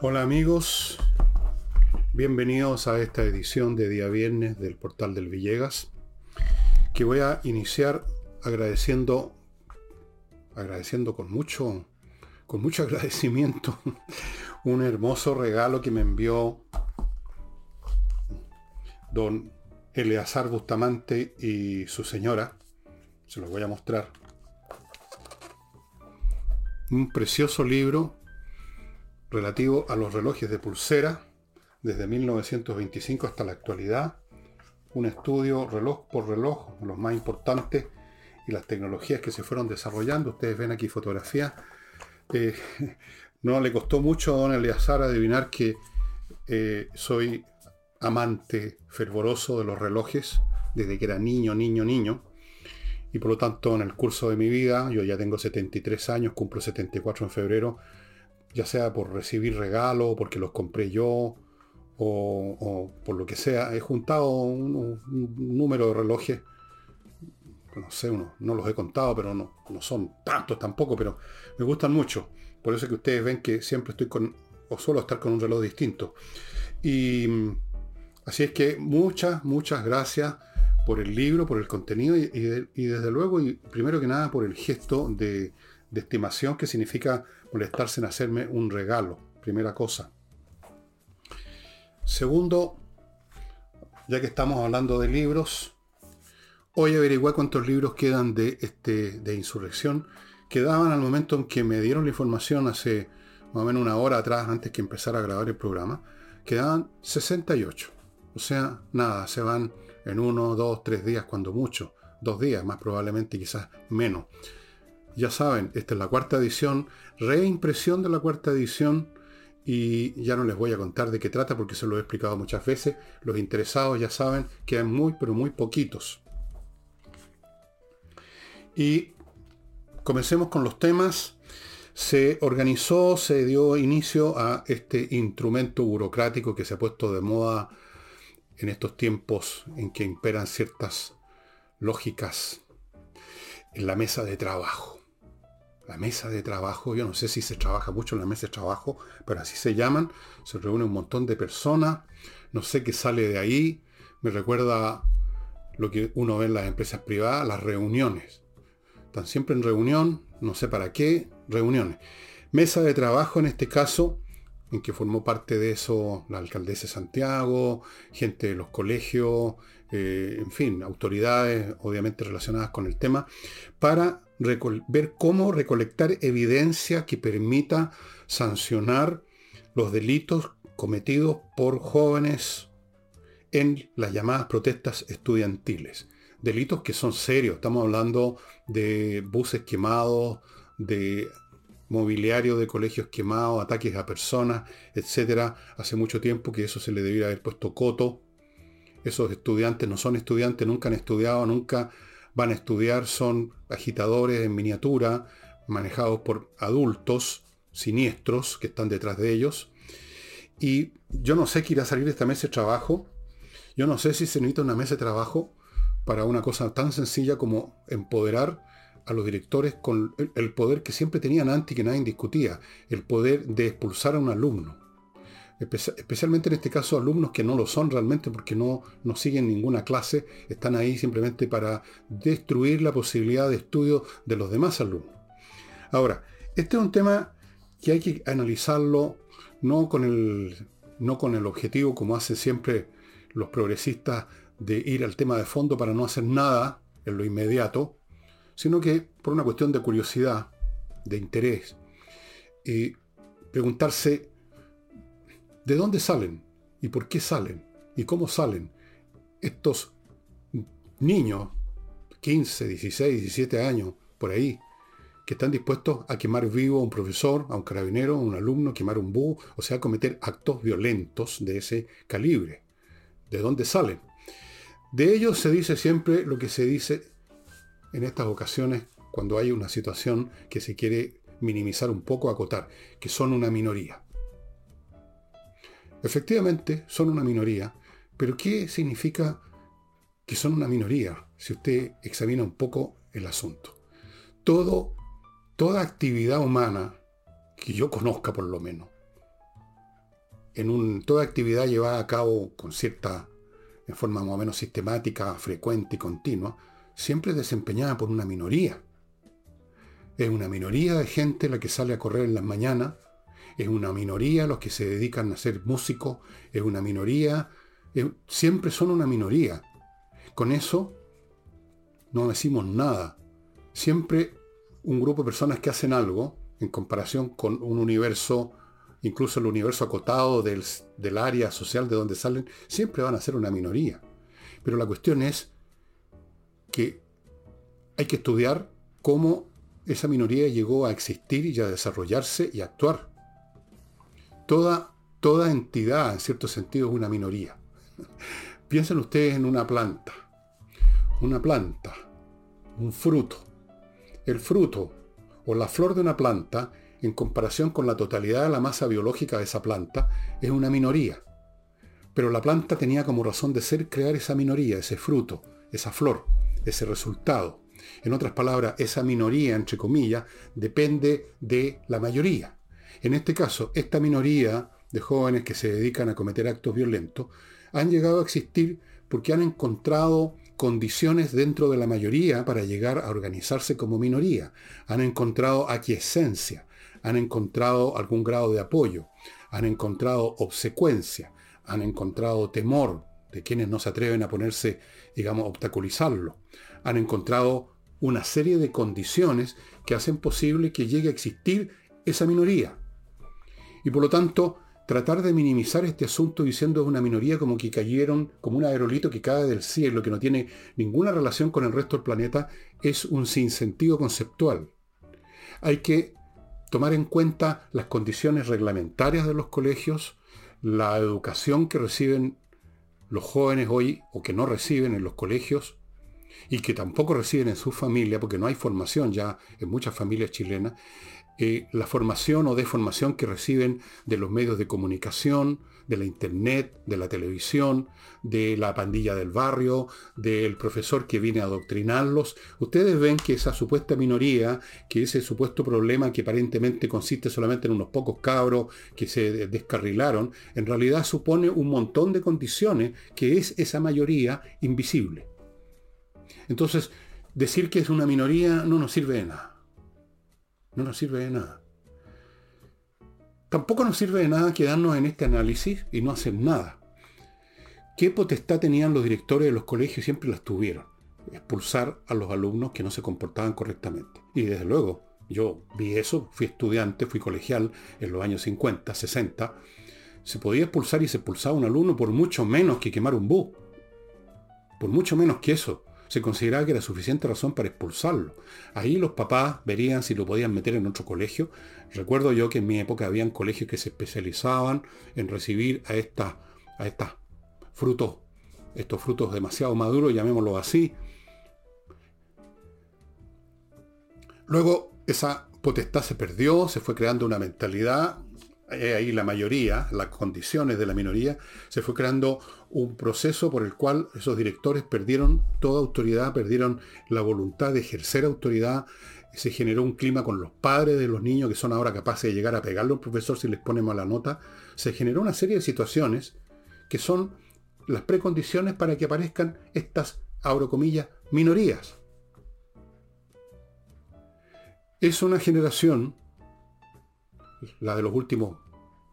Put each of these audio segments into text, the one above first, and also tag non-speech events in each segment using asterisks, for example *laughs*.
Hola amigos, bienvenidos a esta edición de día viernes del portal del Villegas, que voy a iniciar agradeciendo, agradeciendo con mucho, con mucho *laughs* agradecimiento, un hermoso regalo que me envió don Eleazar Bustamante y su señora. Se los voy a mostrar. Un precioso libro relativo a los relojes de pulsera desde 1925 hasta la actualidad. Un estudio reloj por reloj, los más importantes y las tecnologías que se fueron desarrollando. Ustedes ven aquí fotografías. Eh, *laughs* no le costó mucho a don Eleazar adivinar que eh, soy amante fervoroso de los relojes desde que era niño, niño, niño. Y por lo tanto, en el curso de mi vida, yo ya tengo 73 años, cumplo 74 en febrero, ya sea por recibir regalos, porque los compré yo, o, por lo que sea, he juntado un, número de relojes, no sé, uno, no los he contado, pero no, no son tantos tampoco, pero me gustan mucho. Por eso es que ustedes ven que siempre estoy con, o suelo estar con un reloj distinto. Y así es que muchas, muchas gracias por el libro, por el contenido y, desde luego, y primero que nada, por el gesto de, de estimación que significa molestarse en hacerme un regalo. Primera cosa. Segundo, ya que estamos hablando de libros, hoy averigué cuántos libros quedan de, este, de insurrección. Quedaban al momento en que me dieron la información hace más o menos una hora atrás, antes que empezara a grabar el programa, quedaban 68. O sea, nada, se van en uno, dos, tres días, cuando mucho. Dos días, más probablemente, quizás menos. Ya saben, esta es la cuarta edición, reimpresión de la cuarta edición y ya no les voy a contar de qué trata porque se lo he explicado muchas veces. Los interesados ya saben que hay muy, pero muy poquitos. Y comencemos con los temas. Se organizó, se dio inicio a este instrumento burocrático que se ha puesto de moda en estos tiempos en que imperan ciertas lógicas en la mesa de trabajo la mesa de trabajo, yo no sé si se trabaja mucho en la mesa de trabajo, pero así se llaman, se reúne un montón de personas, no sé qué sale de ahí, me recuerda lo que uno ve en las empresas privadas, las reuniones. Están siempre en reunión, no sé para qué, reuniones. Mesa de trabajo en este caso, en que formó parte de eso la alcaldesa de Santiago, gente de los colegios, eh, en fin, autoridades obviamente relacionadas con el tema, para ver cómo recolectar evidencia que permita sancionar los delitos cometidos por jóvenes en las llamadas protestas estudiantiles. Delitos que son serios, estamos hablando de buses quemados, de mobiliario de colegios quemados, ataques a personas, etc. Hace mucho tiempo que eso se le debiera haber puesto coto. Esos estudiantes no son estudiantes, nunca han estudiado, nunca van a estudiar son agitadores en miniatura, manejados por adultos siniestros que están detrás de ellos. Y yo no sé qué irá a salir de esta mesa de trabajo. Yo no sé si se necesita una mesa de trabajo para una cosa tan sencilla como empoderar a los directores con el poder que siempre tenían antes y que nadie discutía, el poder de expulsar a un alumno especialmente en este caso alumnos que no lo son realmente porque no, no siguen ninguna clase, están ahí simplemente para destruir la posibilidad de estudio de los demás alumnos. Ahora, este es un tema que hay que analizarlo no con el, no con el objetivo, como hacen siempre los progresistas, de ir al tema de fondo para no hacer nada en lo inmediato, sino que por una cuestión de curiosidad, de interés, y preguntarse ¿De dónde salen? ¿Y por qué salen? ¿Y cómo salen estos niños, 15, 16, 17 años, por ahí, que están dispuestos a quemar vivo a un profesor, a un carabinero, a un alumno, quemar un búho, o sea, cometer actos violentos de ese calibre? ¿De dónde salen? De ellos se dice siempre lo que se dice en estas ocasiones cuando hay una situación que se quiere minimizar un poco, acotar, que son una minoría. Efectivamente, son una minoría, pero ¿qué significa que son una minoría, si usted examina un poco el asunto. Todo, toda actividad humana, que yo conozca por lo menos, en un, toda actividad llevada a cabo con cierta, en forma más o menos sistemática, frecuente y continua, siempre es desempeñada por una minoría. Es una minoría de gente la que sale a correr en las mañanas, es una minoría los que se dedican a ser músicos, es una minoría, siempre son una minoría. Con eso no decimos nada. Siempre un grupo de personas que hacen algo en comparación con un universo, incluso el universo acotado del área social de donde salen, siempre van a ser una minoría. Pero la cuestión es que hay que estudiar cómo esa minoría llegó a existir y a desarrollarse y actuar. Toda, toda entidad, en cierto sentido, es una minoría. *laughs* Piensen ustedes en una planta. Una planta, un fruto. El fruto o la flor de una planta, en comparación con la totalidad de la masa biológica de esa planta, es una minoría. Pero la planta tenía como razón de ser crear esa minoría, ese fruto, esa flor, ese resultado. En otras palabras, esa minoría, entre comillas, depende de la mayoría. En este caso, esta minoría de jóvenes que se dedican a cometer actos violentos han llegado a existir porque han encontrado condiciones dentro de la mayoría para llegar a organizarse como minoría. Han encontrado aquiescencia, han encontrado algún grado de apoyo, han encontrado obsecuencia, han encontrado temor de quienes no se atreven a ponerse, digamos, obstaculizarlo. Han encontrado una serie de condiciones que hacen posible que llegue a existir esa minoría. Y por lo tanto, tratar de minimizar este asunto diciendo es una minoría como que cayeron, como un aerolito que cae del cielo, que no tiene ninguna relación con el resto del planeta, es un sinsentido conceptual. Hay que tomar en cuenta las condiciones reglamentarias de los colegios, la educación que reciben los jóvenes hoy o que no reciben en los colegios y que tampoco reciben en su familia, porque no hay formación ya en muchas familias chilenas, eh, la formación o deformación que reciben de los medios de comunicación, de la internet, de la televisión, de la pandilla del barrio, del profesor que viene a adoctrinarlos. Ustedes ven que esa supuesta minoría, que ese supuesto problema que aparentemente consiste solamente en unos pocos cabros que se descarrilaron, en realidad supone un montón de condiciones que es esa mayoría invisible. Entonces, decir que es una minoría no nos sirve de nada. No nos sirve de nada. Tampoco nos sirve de nada quedarnos en este análisis y no hacer nada. ¿Qué potestad tenían los directores de los colegios? Siempre las tuvieron. Expulsar a los alumnos que no se comportaban correctamente. Y desde luego, yo vi eso, fui estudiante, fui colegial en los años 50, 60. Se podía expulsar y se expulsaba un alumno por mucho menos que quemar un bus. Por mucho menos que eso se consideraba que era suficiente razón para expulsarlo. Ahí los papás verían si lo podían meter en otro colegio. Recuerdo yo que en mi época habían colegios que se especializaban en recibir a estas a estas frutos, estos frutos demasiado maduros, llamémoslo así. Luego esa potestad se perdió, se fue creando una mentalidad ahí la mayoría, las condiciones de la minoría, se fue creando un proceso por el cual esos directores perdieron toda autoridad, perdieron la voluntad de ejercer autoridad, se generó un clima con los padres de los niños que son ahora capaces de llegar a pegarle a un profesor si les pone mala nota, se generó una serie de situaciones que son las precondiciones para que aparezcan estas, abro comillas, minorías. Es una generación la de los últimos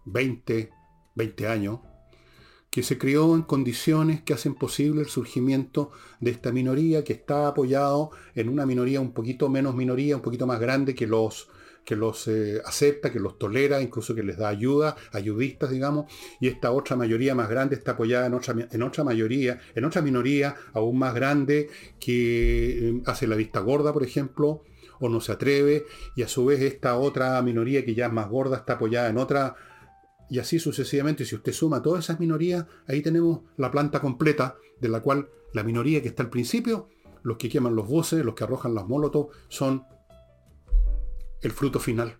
20, 20 años, que se crió en condiciones que hacen posible el surgimiento de esta minoría que está apoyado en una minoría un poquito menos minoría, un poquito más grande que los que los eh, acepta, que los tolera, incluso que les da ayuda, ayudistas, digamos, y esta otra mayoría más grande está apoyada en otra, en otra mayoría, en otra minoría aún más grande que eh, hace la vista gorda, por ejemplo, o no se atreve, y a su vez esta otra minoría que ya es más gorda está apoyada en otra, y así sucesivamente. Si usted suma todas esas minorías, ahí tenemos la planta completa, de la cual la minoría que está al principio, los que queman los voces, los que arrojan las molotov, son el fruto final.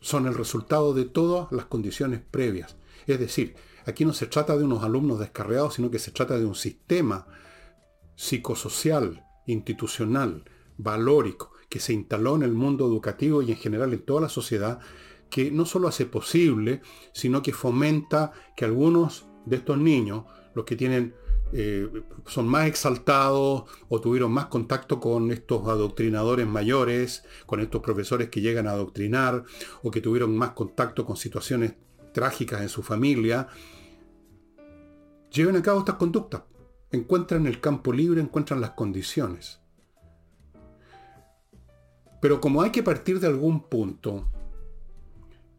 Son el resultado de todas las condiciones previas. Es decir, aquí no se trata de unos alumnos descarriados, sino que se trata de un sistema psicosocial, institucional, valórico, que se instaló en el mundo educativo y en general en toda la sociedad, que no solo hace posible, sino que fomenta que algunos de estos niños, los que tienen eh, son más exaltados o tuvieron más contacto con estos adoctrinadores mayores, con estos profesores que llegan a adoctrinar, o que tuvieron más contacto con situaciones trágicas en su familia, lleven a cabo estas conductas. Encuentran el campo libre, encuentran las condiciones. Pero como hay que partir de algún punto,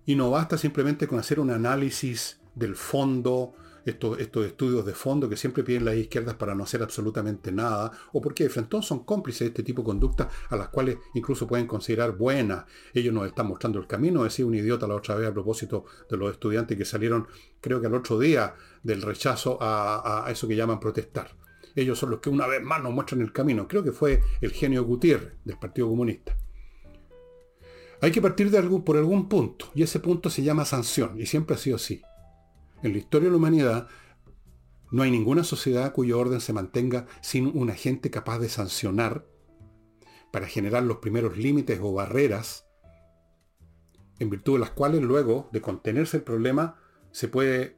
y no basta simplemente con hacer un análisis del fondo, estos, estos, estudios de fondo que siempre piden las izquierdas para no hacer absolutamente nada, o porque de frente son cómplices de este tipo de conductas a las cuales incluso pueden considerar buenas. Ellos nos están mostrando el camino, decía un idiota la otra vez a propósito de los estudiantes que salieron, creo que al otro día, del rechazo a, a eso que llaman protestar. Ellos son los que una vez más nos muestran el camino. Creo que fue el genio Gutiérrez del Partido Comunista. Hay que partir de algún, por algún punto, y ese punto se llama sanción, y siempre ha sido así. En la historia de la humanidad no hay ninguna sociedad cuyo orden se mantenga sin un agente capaz de sancionar para generar los primeros límites o barreras en virtud de las cuales luego de contenerse el problema se, puede,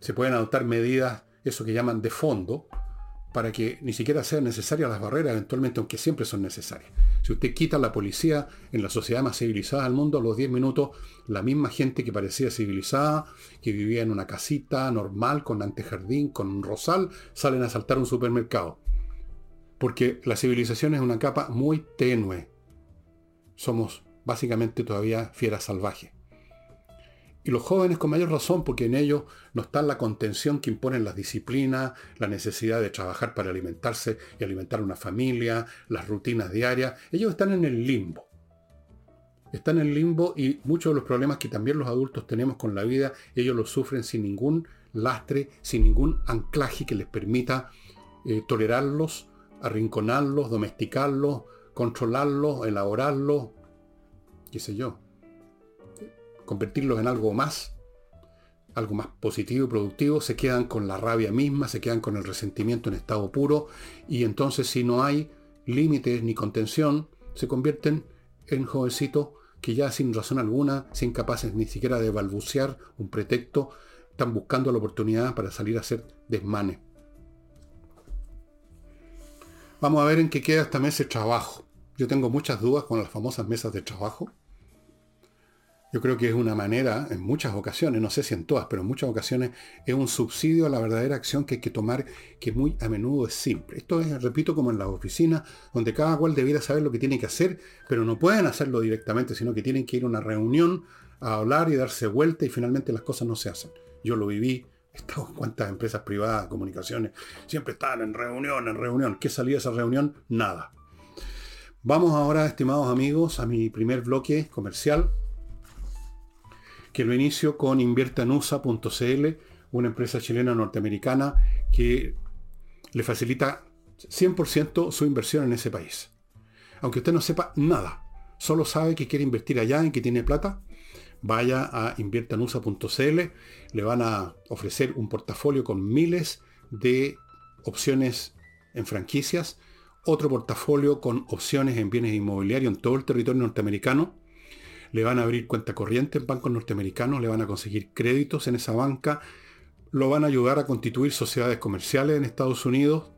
se pueden adoptar medidas, eso que llaman de fondo, para que ni siquiera sean necesarias las barreras eventualmente, aunque siempre son necesarias. Si usted quita la policía en la sociedad más civilizada del mundo, a los 10 minutos, la misma gente que parecía civilizada, que vivía en una casita normal, con antejardín, con un rosal, salen a asaltar un supermercado. Porque la civilización es una capa muy tenue. Somos básicamente todavía fieras salvajes. Y los jóvenes con mayor razón, porque en ellos no está la contención que imponen las disciplinas, la necesidad de trabajar para alimentarse y alimentar una familia, las rutinas diarias. Ellos están en el limbo. Están en el limbo y muchos de los problemas que también los adultos tenemos con la vida, ellos los sufren sin ningún lastre, sin ningún anclaje que les permita eh, tolerarlos, arrinconarlos, domesticarlos, controlarlos, elaborarlos, qué sé yo convertirlos en algo más, algo más positivo y productivo, se quedan con la rabia misma, se quedan con el resentimiento en estado puro, y entonces si no hay límites ni contención, se convierten en jovencitos que ya sin razón alguna, sin capaces ni siquiera de balbucear un pretexto, están buscando la oportunidad para salir a hacer desmanes. Vamos a ver en qué queda esta mesa de trabajo. Yo tengo muchas dudas con las famosas mesas de trabajo. Yo creo que es una manera, en muchas ocasiones, no sé si en todas, pero en muchas ocasiones es un subsidio a la verdadera acción que hay que tomar, que muy a menudo es simple. Esto es, repito, como en las oficinas, donde cada cual debiera saber lo que tiene que hacer, pero no pueden hacerlo directamente, sino que tienen que ir a una reunión a hablar y darse vuelta y finalmente las cosas no se hacen. Yo lo viví, he estado en cuántas empresas privadas, comunicaciones, siempre estaban en reunión, en reunión. ¿Qué salía de esa reunión? Nada. Vamos ahora, estimados amigos, a mi primer bloque comercial que lo inicio con inviertanusa.cl, una empresa chilena norteamericana que le facilita 100% su inversión en ese país. Aunque usted no sepa nada, solo sabe que quiere invertir allá, en que tiene plata, vaya a inviertanusa.cl, le van a ofrecer un portafolio con miles de opciones en franquicias, otro portafolio con opciones en bienes inmobiliarios en todo el territorio norteamericano, le van a abrir cuenta corriente en bancos norteamericanos, le van a conseguir créditos en esa banca, lo van a ayudar a constituir sociedades comerciales en Estados Unidos,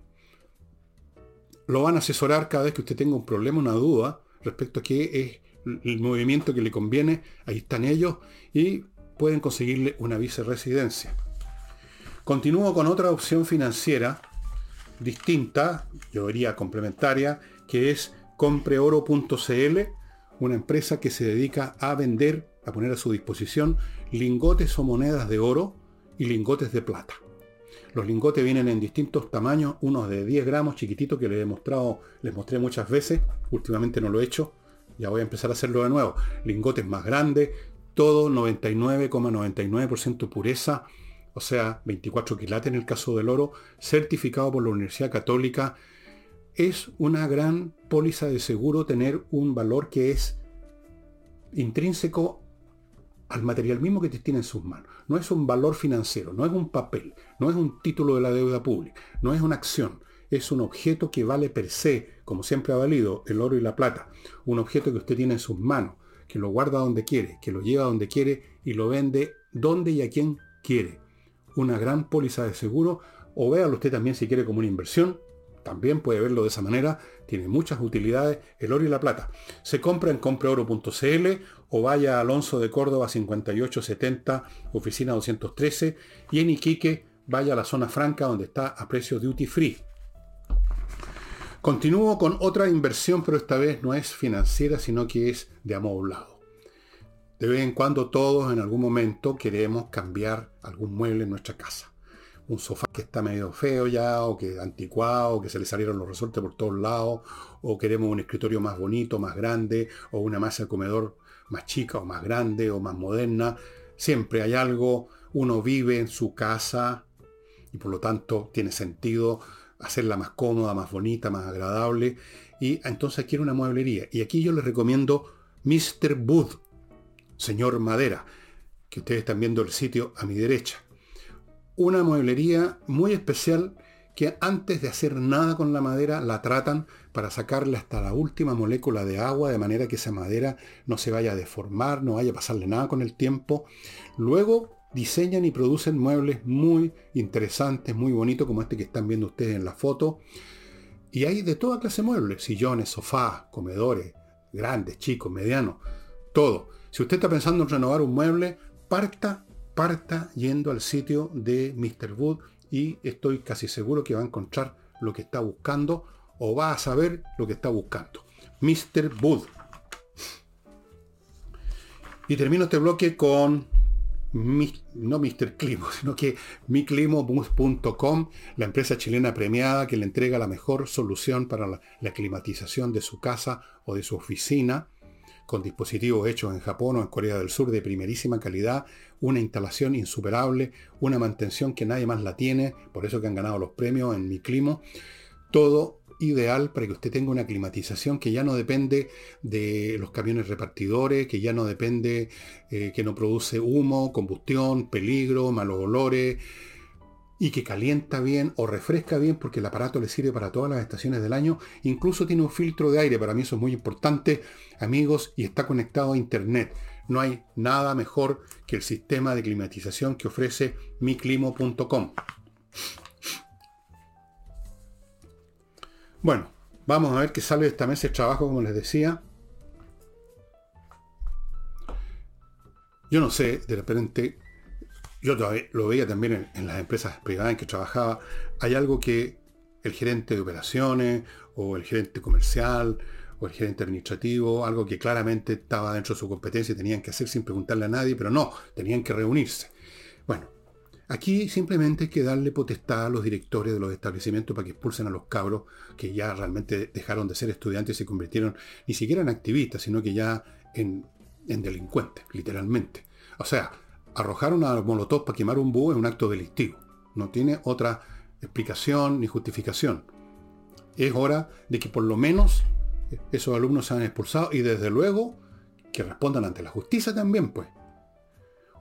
lo van a asesorar cada vez que usted tenga un problema, una duda respecto a qué es el movimiento que le conviene, ahí están ellos y pueden conseguirle una viceresidencia. Continúo con otra opción financiera distinta, yo diría complementaria, que es compreoro.cl una empresa que se dedica a vender, a poner a su disposición lingotes o monedas de oro y lingotes de plata. Los lingotes vienen en distintos tamaños, unos de 10 gramos chiquititos que les he mostrado, les mostré muchas veces, últimamente no lo he hecho, ya voy a empezar a hacerlo de nuevo. Lingotes más grandes, todo 99,99% pureza, o sea, 24 quilates en el caso del oro, certificado por la Universidad Católica, es una gran póliza de seguro tener un valor que es intrínseco al material mismo que te tiene en sus manos. No es un valor financiero, no es un papel, no es un título de la deuda pública, no es una acción, es un objeto que vale per se, como siempre ha valido el oro y la plata. Un objeto que usted tiene en sus manos, que lo guarda donde quiere, que lo lleva donde quiere y lo vende donde y a quien quiere. Una gran póliza de seguro, o véalo usted también si quiere como una inversión, también puede verlo de esa manera, tiene muchas utilidades, el oro y la plata. Se compra en compreoro.cl o vaya a Alonso de Córdoba 5870, oficina 213, y en Iquique vaya a la zona franca donde está a precio duty free. Continúo con otra inversión, pero esta vez no es financiera, sino que es de amoblado. De vez en cuando todos en algún momento queremos cambiar algún mueble en nuestra casa un sofá que está medio feo ya, o que anticuado, o que se le salieron los resortes por todos lados, o queremos un escritorio más bonito, más grande, o una masa de comedor más chica o más grande o más moderna. Siempre hay algo, uno vive en su casa y por lo tanto tiene sentido hacerla más cómoda, más bonita, más agradable. Y entonces quiere una mueblería. Y aquí yo les recomiendo Mr. Wood, señor Madera, que ustedes están viendo el sitio a mi derecha una mueblería muy especial que antes de hacer nada con la madera la tratan para sacarle hasta la última molécula de agua de manera que esa madera no se vaya a deformar, no vaya a pasarle nada con el tiempo. Luego diseñan y producen muebles muy interesantes, muy bonitos como este que están viendo ustedes en la foto. Y hay de toda clase de muebles, sillones, sofás, comedores, grandes, chicos, medianos, todo. Si usted está pensando en renovar un mueble, parta parta yendo al sitio de Mr. Wood y estoy casi seguro que va a encontrar lo que está buscando o va a saber lo que está buscando. Mr. Wood. Y termino este bloque con no Mr. Climo, *laughs* sino que miclimobus.com, la empresa chilena premiada que le entrega la mejor solución para la climatización de su casa o de su oficina con dispositivos hechos en Japón o en Corea del Sur de primerísima calidad, una instalación insuperable, una mantención que nadie más la tiene, por eso que han ganado los premios en mi clima, todo ideal para que usted tenga una climatización que ya no depende de los camiones repartidores, que ya no depende, eh, que no produce humo, combustión, peligro, malos olores, y que calienta bien o refresca bien porque el aparato le sirve para todas las estaciones del año. Incluso tiene un filtro de aire, para mí eso es muy importante, amigos, y está conectado a Internet. No hay nada mejor que el sistema de climatización que ofrece miclimo.com. Bueno, vamos a ver qué sale de esta mesa de trabajo, como les decía. Yo no sé, de repente yo lo veía también en, las empresas privadas en que trabajaba, hay algo que el gerente de operaciones o el gerente comercial o el gerente administrativo, algo que claramente estaba dentro de su competencia y tenían que hacer sin preguntarle a nadie, pero no, tenían que reunirse. Bueno, aquí simplemente hay que darle potestad a los directores de los establecimientos para que expulsen a los cabros que ya realmente dejaron de ser estudiantes y se convirtieron ni siquiera en activistas, sino que ya en, en delincuentes, literalmente. O sea, arrojar una molotov para quemar un búho es un acto delictivo. No tiene otra explicación ni justificación. Es hora de que por lo menos esos alumnos sean expulsados y desde luego que respondan ante la justicia también, pues.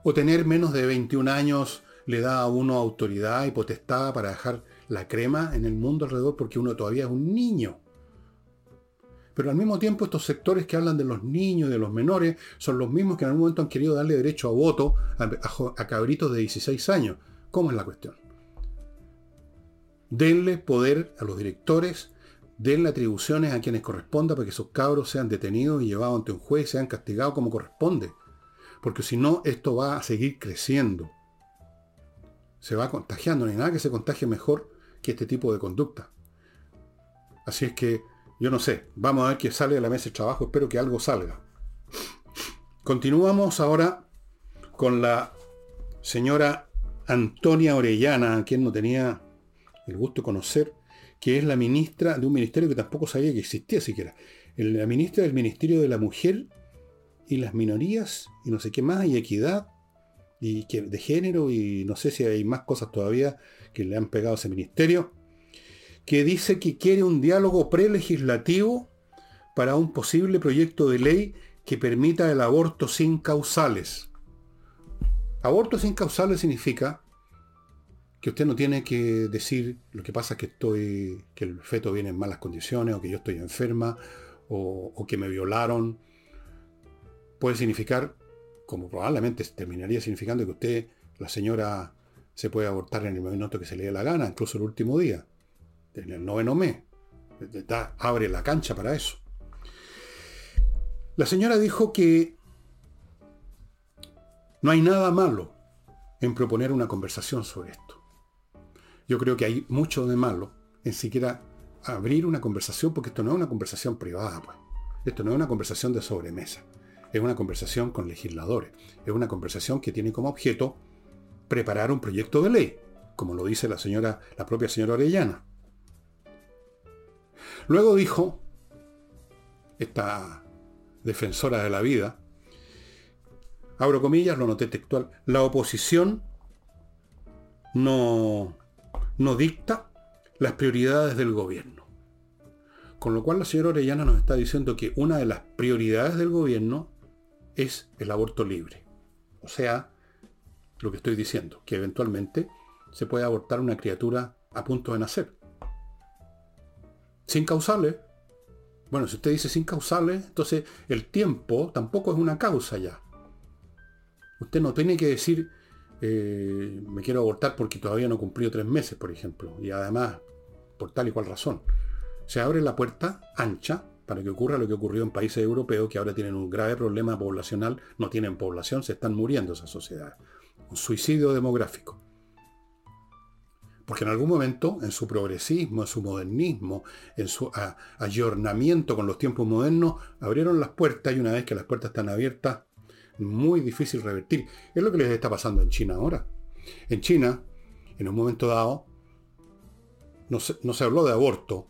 O tener menos de 21 años le da a uno autoridad y potestad para dejar la crema en el mundo alrededor porque uno todavía es un niño. Pero al mismo tiempo estos sectores que hablan de los niños de los menores son los mismos que en algún momento han querido darle derecho a voto a, cabritos de 16 años. ¿Cómo es la cuestión? Denle poder a los directores, denle atribuciones a quienes corresponda para que esos cabros sean detenidos y llevados ante un juez, sean castigados como corresponde. Porque si no, esto va a seguir creciendo. Se va contagiando, no hay nada que se contagie mejor que este tipo de conducta. Así es que yo no sé, vamos a ver qué sale de la mesa de trabajo, espero que algo salga. Continuamos ahora con la señora Antonia Orellana, a quien no tenía el gusto de conocer, que es la ministra de un ministerio que tampoco sabía que existía siquiera. La ministra del Ministerio de la Mujer y las Minorías, y no sé qué más, y equidad, y de género, y no sé si hay más cosas todavía que le han pegado a ese ministerio que dice que quiere un diálogo prelegislativo para un posible proyecto de ley que permita el aborto sin causales. Aborto sin causales significa que usted no tiene que decir lo que pasa es que estoy, que el feto viene en malas condiciones, o que yo estoy enferma, o, o que me violaron. Puede significar, como probablemente terminaría significando que usted, la señora, se puede abortar en el momento que se le dé la gana, incluso el último día, en el noveno mes. abre la cancha para eso. La señora dijo que no hay nada malo en proponer una conversación sobre esto. Yo creo que hay mucho de malo en siquiera abrir una conversación, porque esto no es una conversación privada, pues. Esto no es una conversación de sobremesa. Es una conversación con legisladores. Es una conversación que tiene como objeto preparar un proyecto de ley, como lo dice la señora, la propia señora Orellana. Luego dijo, esta defensora de la vida, abro comillas, lo noté textual, la oposición no, no dicta las prioridades del gobierno. Con lo cual la señora Orellana nos está diciendo que una de las prioridades del gobierno es el aborto libre. O sea, lo que estoy diciendo, que eventualmente se puede abortar una criatura a punto de nacer. Sin causales. Bueno, si usted dice sin causales, entonces el tiempo tampoco es una causa ya. Usted no tiene que decir, eh, me quiero abortar porque todavía no he cumplido tres meses, por ejemplo, y además, por tal y cual razón. Se abre la puerta ancha para que ocurra lo que ocurrió en países europeos que ahora tienen un grave problema poblacional, no tienen población, se están muriendo esas sociedades. Un suicidio demográfico. Porque en algún momento, en su progresismo, en su modernismo, en su ayornamiento con los tiempos modernos, abrieron las puertas y una vez que las puertas están abiertas, muy difícil revertir. Es lo que les está pasando en China ahora. En China, en un momento dado, no se, no se habló de aborto,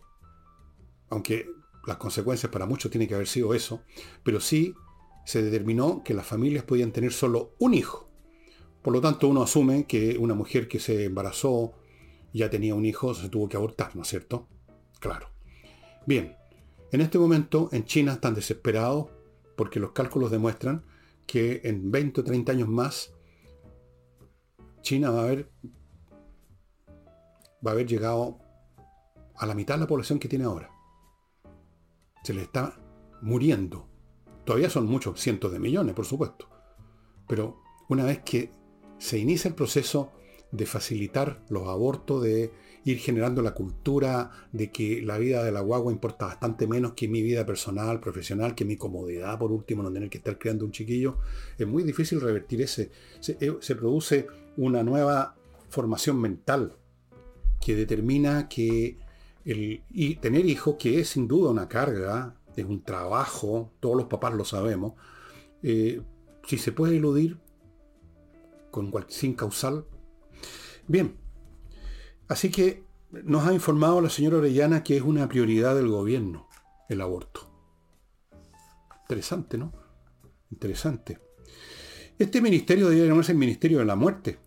aunque las consecuencias para muchos tienen que haber sido eso, pero sí se determinó que las familias podían tener solo un hijo. Por lo tanto, uno asume que una mujer que se embarazó, ya tenía un hijo, se tuvo que abortar, ¿no es cierto? Claro. Bien, en este momento en China están desesperados porque los cálculos demuestran que en 20 o 30 años más China va a haber va a haber llegado a la mitad de la población que tiene ahora. Se le está muriendo. Todavía son muchos cientos de millones, por supuesto. Pero una vez que se inicia el proceso de facilitar los abortos, de ir generando la cultura de que la vida de la guagua importa bastante menos que mi vida personal, profesional, que mi comodidad, por último, no tener que estar creando un chiquillo. Es muy difícil revertir ese. Se, eh, produce una nueva formación mental que determina que el, y tener hijos, que es sin duda una carga, es un trabajo, todos los papás lo sabemos, eh, si se puede eludir con, sin causal. Bien, Así que nos ha informado la señora Orellana que es una prioridad del gobierno el aborto. Interesante, ¿no? Interesante. Este ministerio debería llamarse el Ministerio de la Muerte.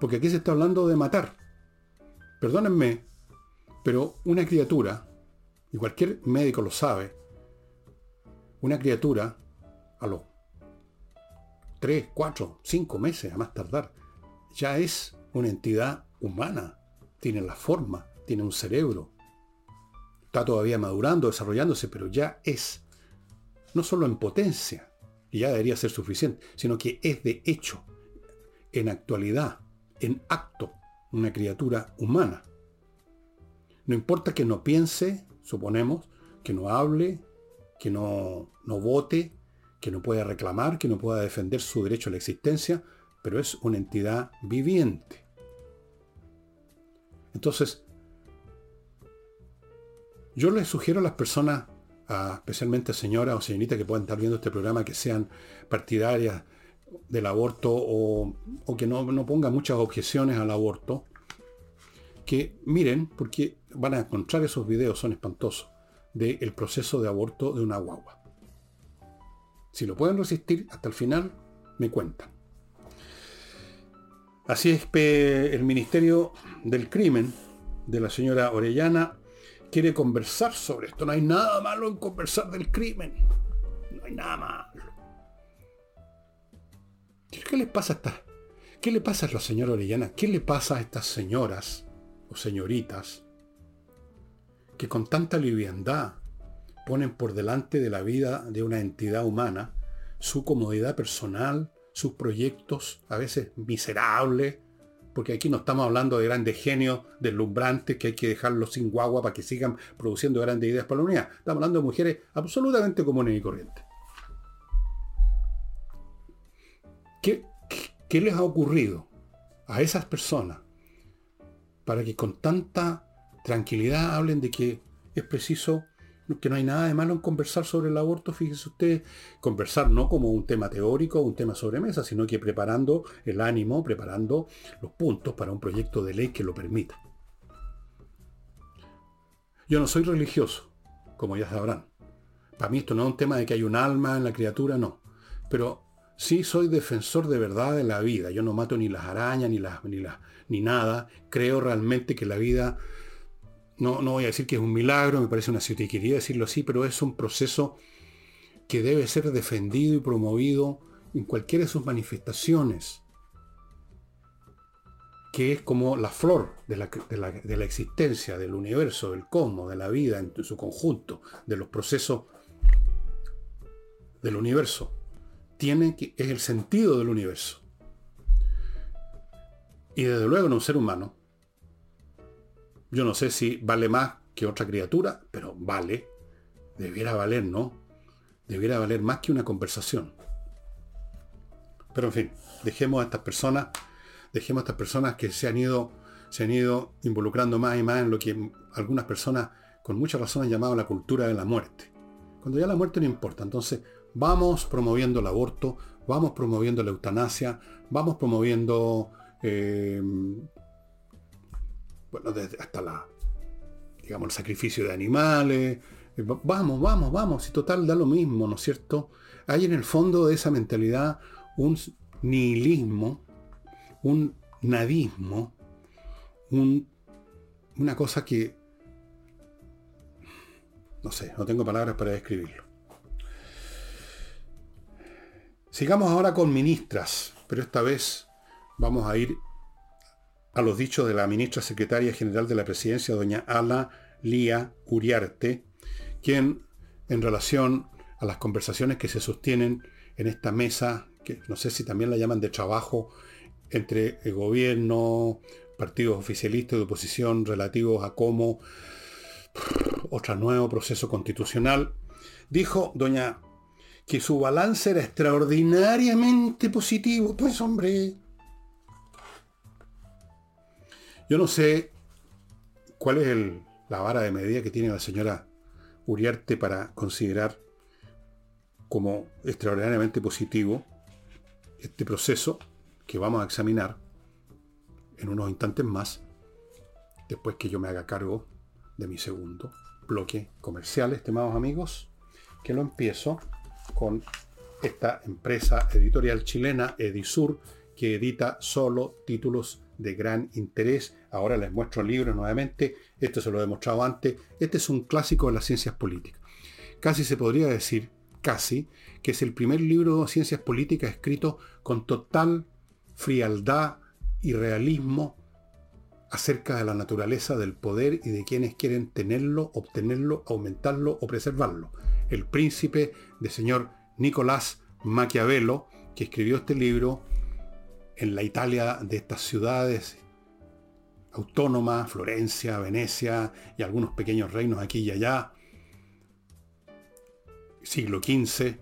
Porque aquí se está hablando de matar. Perdónenme, pero una criatura, y cualquier médico lo sabe, una criatura a los 3, 4, 5 meses a más tardar, ya es una entidad humana, tiene la forma, tiene un cerebro. Está todavía madurando, desarrollándose, pero ya es, no solo en potencia, y ya debería ser suficiente, sino que es de hecho, en actualidad, en acto, una criatura humana. No importa que no piense, suponemos, que no hable, que no, no vote, que no pueda reclamar, que no pueda defender su derecho a la existencia, pero es una entidad viviente. Entonces, yo les sugiero a las personas, especialmente a señoras o señoritas que puedan estar viendo este programa, que sean partidarias del aborto o, que no, no, pongan muchas objeciones al aborto, que miren, porque van a encontrar esos videos, son espantosos, del proceso de aborto de una guagua. Si lo pueden resistir hasta el final, me cuentan. Así es que el Ministerio del Crimen de la señora Orellana quiere conversar sobre esto. No hay nada malo en conversar del crimen. No hay nada malo. ¿Qué les pasa a ¿Qué le pasa a la señora Orellana? ¿Qué le pasa a estas señoras o señoritas que con tanta liviandad ponen por delante de la vida de una entidad humana su comodidad personal, sus proyectos, a veces miserables, porque aquí no estamos hablando de grandes genios deslumbrantes que hay que dejarlos sin guagua para que sigan produciendo grandes ideas para la unidad. Estamos hablando de mujeres absolutamente comunes y corrientes. ¿Qué, qué les ha ocurrido a esas personas para que con tanta tranquilidad hablen de que es preciso que no hay nada de malo en conversar sobre el aborto, fíjese usted, conversar no como un tema teórico, un tema sobre mesa, sino que preparando el ánimo, preparando los puntos para un proyecto de ley que lo permita. Yo no soy religioso, como ya sabrán. Para mí esto no es un tema de que hay un alma en la criatura, no. Pero sí soy defensor de verdad de la vida. Yo no mato ni las arañas, ni, las, ni, las, ni nada. Creo realmente que la vida no, voy a decir que es un milagro, me parece una quería decirlo así, pero es un proceso que debe ser defendido y promovido en cualquiera de sus manifestaciones, que es como la flor de la, de la, existencia, del universo, del cosmos, de la vida en su conjunto, de los procesos del universo. Tiene que, es el sentido del universo. Y desde luego en un ser humano yo no sé si vale más que otra criatura, pero vale. Debiera valer, ¿no? Debiera valer más que una conversación. Pero en fin, dejemos a estas personas, dejemos a estas personas que se han ido, se han ido involucrando más y más en lo que algunas personas con mucha razón han llamado la cultura de la muerte. Cuando ya la muerte no importa. Entonces, vamos promoviendo el aborto, vamos promoviendo la eutanasia, vamos promoviendo eh, bueno, desde hasta la, digamos, el sacrificio de animales. Eh, vamos, vamos, vamos, y total da lo mismo, ¿no es cierto? Hay en el fondo de esa mentalidad un nihilismo, un nadismo, una cosa que, no sé, no tengo palabras para describirlo. Sigamos ahora con ministras, pero esta vez vamos a ir a los dichos de la ministra secretaria general de la presidencia, doña Ala Lía Uriarte, quien en relación a las conversaciones que se sostienen en esta mesa, que no sé si también la llaman de trabajo, entre el gobierno, partidos oficialistas de oposición relativos a cómo otro nuevo proceso constitucional, dijo doña que su balance era extraordinariamente positivo. Pues hombre, yo no sé cuál es la vara de medida que tiene la señora Uriarte para considerar como extraordinariamente positivo este proceso que vamos a examinar en unos instantes más, después que yo me haga cargo de mi segundo bloque comercial, estimados amigos, que lo empiezo con esta empresa editorial chilena, Edisur, que edita solo títulos de gran interés. Ahora les muestro el libro nuevamente. Esto se lo he mostrado antes. Este es un clásico de las ciencias políticas. Casi se podría decir, casi, que es el primer libro de ciencias políticas escrito con total frialdad y realismo acerca de la naturaleza del poder y de quienes quieren tenerlo, obtenerlo, aumentarlo o preservarlo. El príncipe de señor Nicolás Maquiavelo, que escribió este libro en la Italia de estas ciudades autónomas, Florencia, Venecia y algunos pequeños reinos aquí y allá, siglo XV,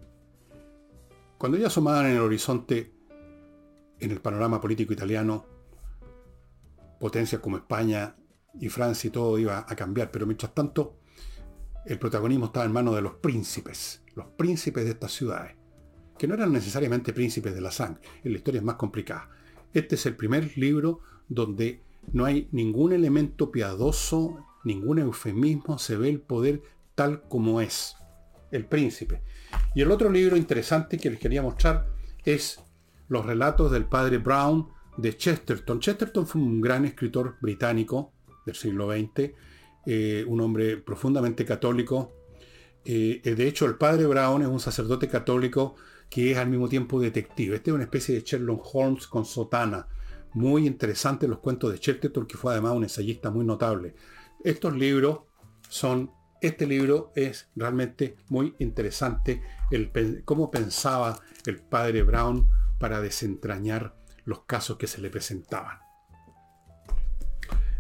cuando ya asomaban en el horizonte, en el panorama político italiano, potencias como España y Francia y todo iba a cambiar, pero mientras tanto, el protagonismo estaba en manos de los príncipes, los príncipes de estas ciudades que no eran necesariamente príncipes de la sangre. La historia es más complicada. Este es el primer libro donde no hay ningún elemento piadoso, ningún eufemismo, se ve el poder tal como es, el príncipe. Y el otro libro interesante que les quería mostrar es Los relatos del padre Brown de Chesterton. Chesterton fue un gran escritor británico del siglo XX, eh, un hombre profundamente católico. Eh, de hecho, el padre Brown es un sacerdote católico que es al mismo tiempo detective. Este es una especie de Sherlock Holmes con sotana. Muy interesante los cuentos de Chesterton, que fue además un ensayista muy notable. Estos libros son, este libro es realmente muy interesante, el, cómo pensaba el padre Brown para desentrañar los casos que se le presentaban.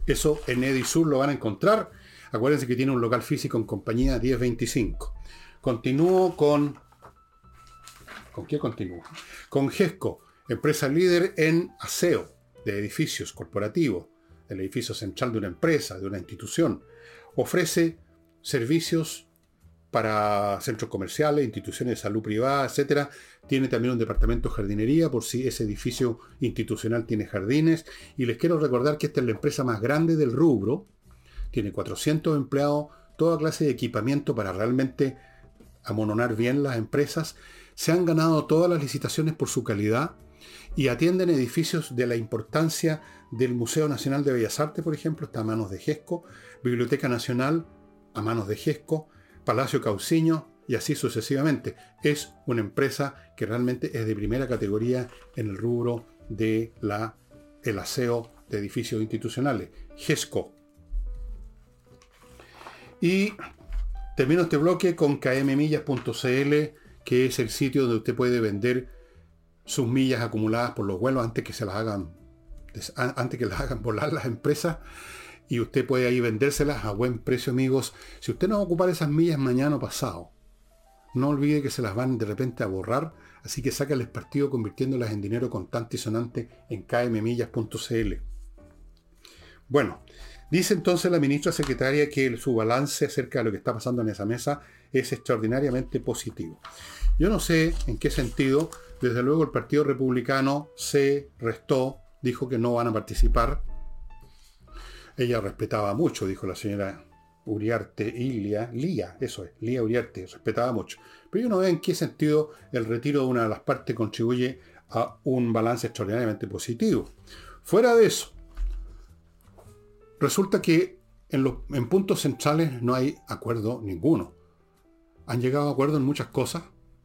Eso en Edisur lo van a encontrar. Acuérdense que tiene un local físico en compañía 1025. Continúo con ¿Con qué continúa? Con GESCO, empresa líder en aseo de edificios corporativos, del edificio central de una empresa, de una institución. Ofrece servicios para centros comerciales, instituciones de salud privada, etc. Tiene también un departamento de jardinería por si ese edificio institucional tiene jardines. Y les quiero recordar que esta es la empresa más grande del rubro. Tiene 400 empleados, toda clase de equipamiento para realmente amononar bien las empresas se han ganado todas las licitaciones por su calidad y atienden edificios de la importancia del Museo Nacional de Bellas Artes, por ejemplo, está a manos de GESCO, Biblioteca Nacional a manos de GESCO, Palacio Cauciño y así sucesivamente. Es una empresa que realmente es de primera categoría en el rubro de la, el aseo de edificios institucionales. GESCO. Y termino este bloque con kmmillas.cl que es el sitio donde usted puede vender sus millas acumuladas por los vuelos antes que se las hagan, antes que las hagan volar las empresas. Y usted puede ahí vendérselas a buen precio, amigos. Si usted no va a ocupar esas millas mañana o pasado, no olvide que se las van de repente a borrar. Así que sácales partido convirtiéndolas en dinero contante y sonante en kmmillas.cl. Bueno, dice entonces la ministra secretaria que su balance acerca de lo que está pasando en esa mesa es extraordinariamente positivo. Yo no sé en qué sentido, desde luego el Partido Republicano se restó, dijo que no van a participar. Ella respetaba mucho, dijo la señora Uriarte, Ilia, Lía, eso es, Lía Uriarte, respetaba mucho. Pero yo no veo en qué sentido el retiro de una de las partes contribuye a un balance extraordinariamente positivo. Fuera de eso, resulta que en, puntos centrales no hay acuerdo ninguno han llegado a acuerdo en muchas cosas,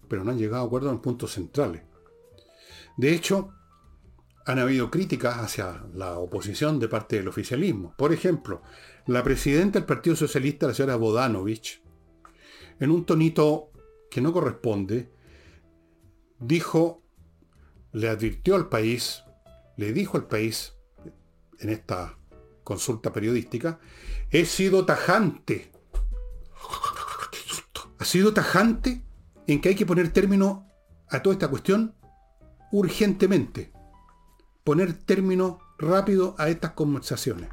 pero no han llegado a acuerdo en puntos centrales. De hecho, han habido críticas hacia la oposición de parte del oficialismo. Por ejemplo, la presidenta del Partido Socialista, la señora Bodanovich, en un tonito que no corresponde, dijo, le advirtió al país, le dijo al país, en esta consulta periodística, he sido tajante ha sido tajante en que hay que poner término a toda esta cuestión urgentemente. Poner término rápido a estas conversaciones.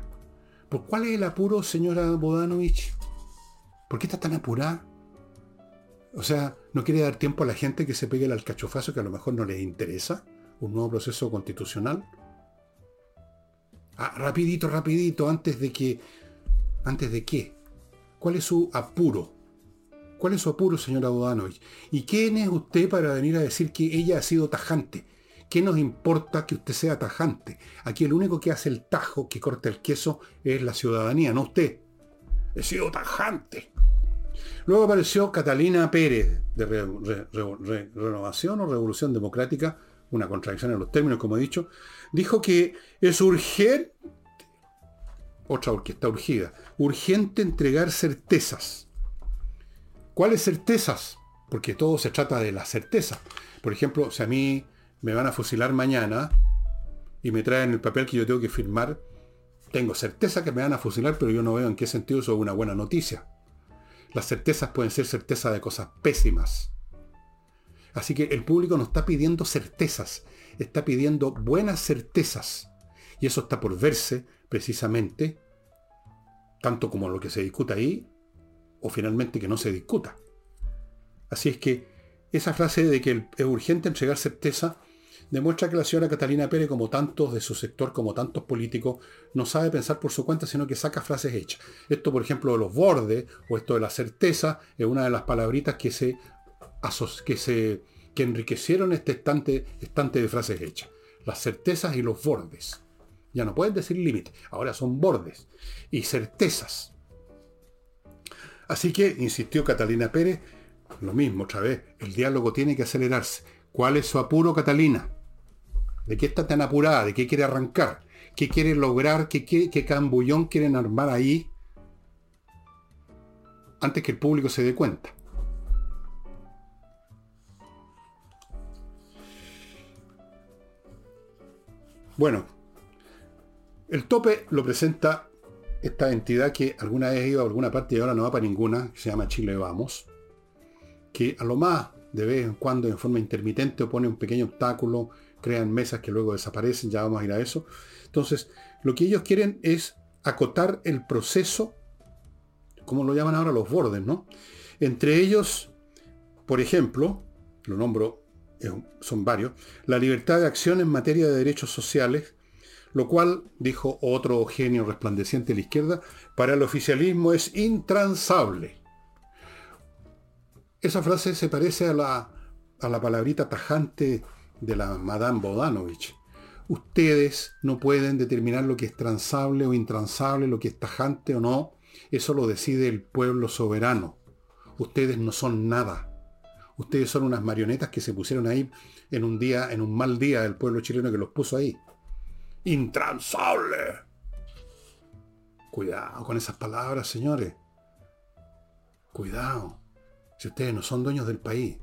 ¿Por cuál es el apuro, señora Bodanovich? ¿Por qué está tan apurada? O sea, ¿no quiere dar tiempo a la gente que se pegue el alcachofazo que a lo mejor no les interesa? ¿Un nuevo proceso constitucional? Ah, rapidito, rapidito, antes de que... ¿Antes de qué? ¿Cuál es su apuro? ¿Cuál es su apuro, señora Bodanovich? ¿Y quién es usted para venir a decir que ella ha sido tajante? ¿Qué nos importa que usted sea tajante? Aquí el único que hace el tajo, que corta el queso, es la ciudadanía, no usted. He sido tajante. Luego apareció Catalina Pérez, de Renovación o Revolución Democrática, una contradicción en los términos, como he dicho, dijo que es urgente, otra orquesta urgida, urgente entregar certezas ¿Cuáles certezas? Porque todo se trata de la certeza. Por ejemplo, si a mí me van a fusilar mañana y me traen el papel que yo tengo que firmar, tengo certeza que me van a fusilar, pero yo no veo en qué sentido eso es una buena noticia. Las certezas pueden ser certezas de cosas pésimas. Así que el público no está pidiendo certezas, está pidiendo buenas certezas. Y eso está por verse precisamente, tanto como lo que se discuta ahí, o finalmente que no se discuta. Así es que esa frase de que es urgente entregar certeza demuestra que la señora Catalina Pérez, como tantos de su sector, como tantos políticos, no sabe pensar por su cuenta, sino que saca frases hechas. Esto, por ejemplo, de los bordes, o esto de la certeza, es una de las palabritas que se, que se que enriquecieron este estante, estante de frases hechas. Las certezas y los bordes. Ya no pueden decir límite, ahora son bordes. Y certezas. Así que, insistió Catalina Pérez, lo mismo otra vez, el diálogo tiene que acelerarse. ¿Cuál es su apuro, Catalina? ¿De qué está tan apurada? ¿De qué quiere arrancar? ¿Qué quiere lograr? ¿Qué, qué cambullón quieren armar ahí? Antes que el público se dé cuenta. Bueno, el tope lo presenta esta entidad que alguna vez iba a alguna parte y ahora no va para ninguna, que se llama Chile Vamos, que a lo más de vez en cuando en forma intermitente opone un pequeño obstáculo, crean mesas que luego desaparecen, ya vamos a ir a eso. Entonces, lo que ellos quieren es acotar el proceso, como lo llaman ahora los bordes, ¿no? Entre ellos, por ejemplo, lo nombro son varios, la libertad de acción en materia de derechos sociales, lo cual, dijo otro genio resplandeciente de la izquierda, para el oficialismo es intransable. Esa frase se parece a la, a la palabrita tajante de la Madame Bodanovich. Ustedes no pueden determinar lo que es transable o intransable, lo que es tajante o no. Eso lo decide el pueblo soberano. Ustedes no son nada. Ustedes son unas marionetas que se pusieron ahí en un día, en un mal día del pueblo chileno que los puso ahí. Intransable. Cuidado con esas palabras, señores. Cuidado. Si ustedes no son dueños del país,